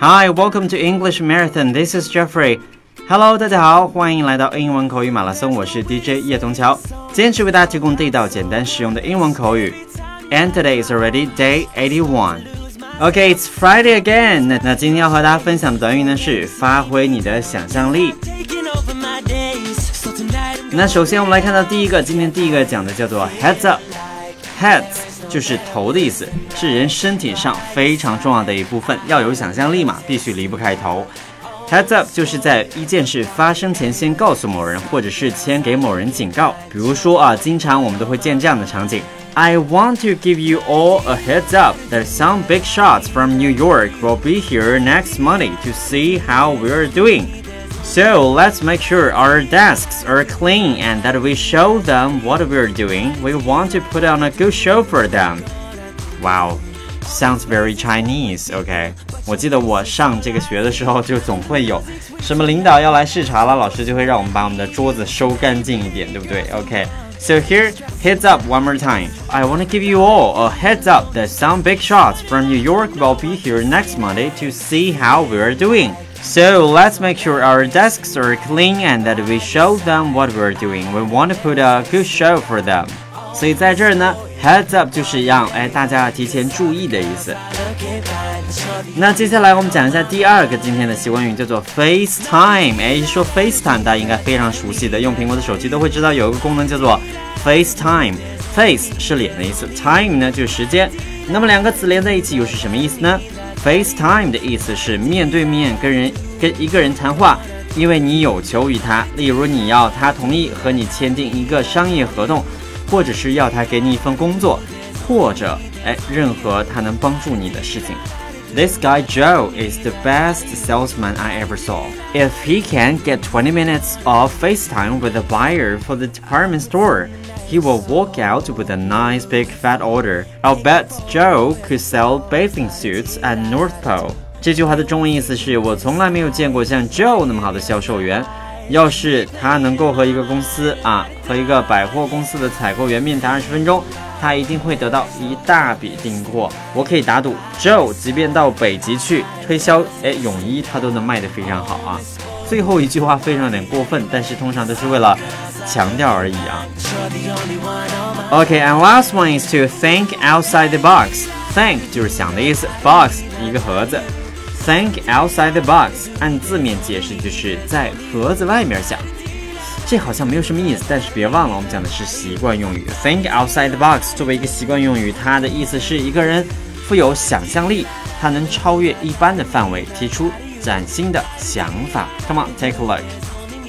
Hi, welcome to English Marathon. This is Jeffrey. Hello，大家好，欢迎来到英文口语马拉松。我是 DJ 叶宗桥，坚持为大家提供地道、简单、实用的英文口语。And today is already day eighty-one. OK, it's Friday again. 那那今天要和大家分享的短语呢是发挥你的想象力。那首先我们来看到第一个，今天第一个讲的叫做 heads up. Heads.。heads 就是头的意思，是人身体上非常重要的一部分，要有想象力嘛，必须离不开头。Heads up 就是在一件事发生前先告诉某人，或者是先给某人警告。比如说啊，经常我们都会见这样的场景：I want to give you all a heads up that some big shots from New York will be here next Monday to see how we're doing. So let's make sure our desks are clean and that we show them what we're doing. We want to put on a good show for them. Wow. Sounds very Chinese, OK？我记得我上这个学的时候，就总会有什么领导要来视察了，老师就会让我们把我们的桌子收干净一点，对不对？OK？So here, heads up one more time. I want to give you all a heads up that some big shots from New York will be here next Monday to see how we're doing. So let's make sure our desks are clean and that we show them what we're doing. We want to put a good show for them. 所以在这儿呢，heads up 就是让哎大家提前注意的意思。那接下来我们讲一下第二个今天的习惯语，叫做 FaceTime。哎，说 FaceTime，大家应该非常熟悉的，用苹果的手机都会知道有一个功能叫做 FaceTime。Face 是脸的意思，Time 呢就是时间。那么两个词连在一起又是什么意思呢 ？FaceTime 的意思是面对面跟人跟一个人谈话，因为你有求于他，例如你要他同意和你签订一个商业合同。或者是要他给你一份工作，或者哎，任何他能帮助你的事情。This guy Joe is the best salesman I ever saw. If he can get 20 minutes of FaceTime with a buyer for the department store, he will walk out with a nice big fat order. I'll bet Joe could sell bathing suits at North Pole. 这句话的中文意思是我从来没有见过像 Joe 那么好的销售员。要是他能够和一个公司啊，和一个百货公司的采购员面谈二十分钟，他一定会得到一大笔订货。我可以打赌，Joe 即便到北极去推销哎泳衣，他都能卖得非常好啊。最后一句话非常有点过分，但是通常都是为了强调而已啊。Okay, and last one is to think outside the box. Think 就是想的意思，box 一个盒子。Think outside the box，按字面解释就是在盒子外面想。这好像没有什么意思，但是别忘了，我们讲的是习惯用语。Think outside the box 作为一个习惯用语，它的意思是一个人富有想象力，他能超越一般的范围，提出崭新的想法。Come on, take a look.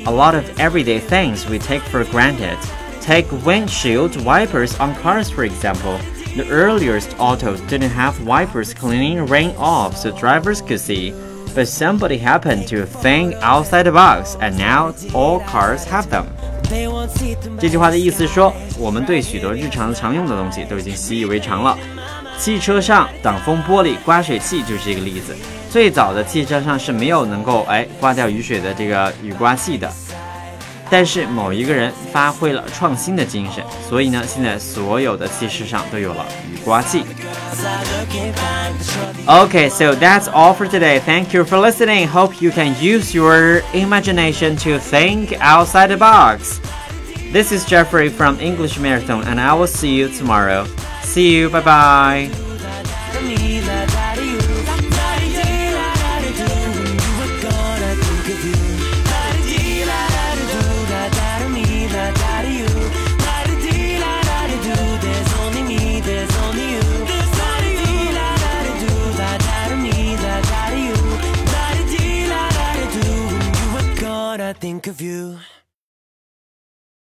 A lot of everyday things we take for granted. Take windshield wipers on cars, for example. The earliest autos didn't have wipers cleaning rain off so drivers could see, but somebody happened to think outside the box, and now all cars have them. 这句话的意思是说，我们对许多日常常用的东西都已经习以为常了。汽车上挡风玻璃、刮水器就是一个例子。 最早的汽车上是没有能够哎刮掉雨水的这个雨刮器的。但是某一个人发挥了创新的精神，所以呢，现在所有的汽车上都有了雨刮器。Okay, so that's all for today. Thank you for listening. Hope you can use your imagination to think outside the box. This is Jeffrey from English Marathon, and I will see you tomorrow. See you. Bye bye. Think of you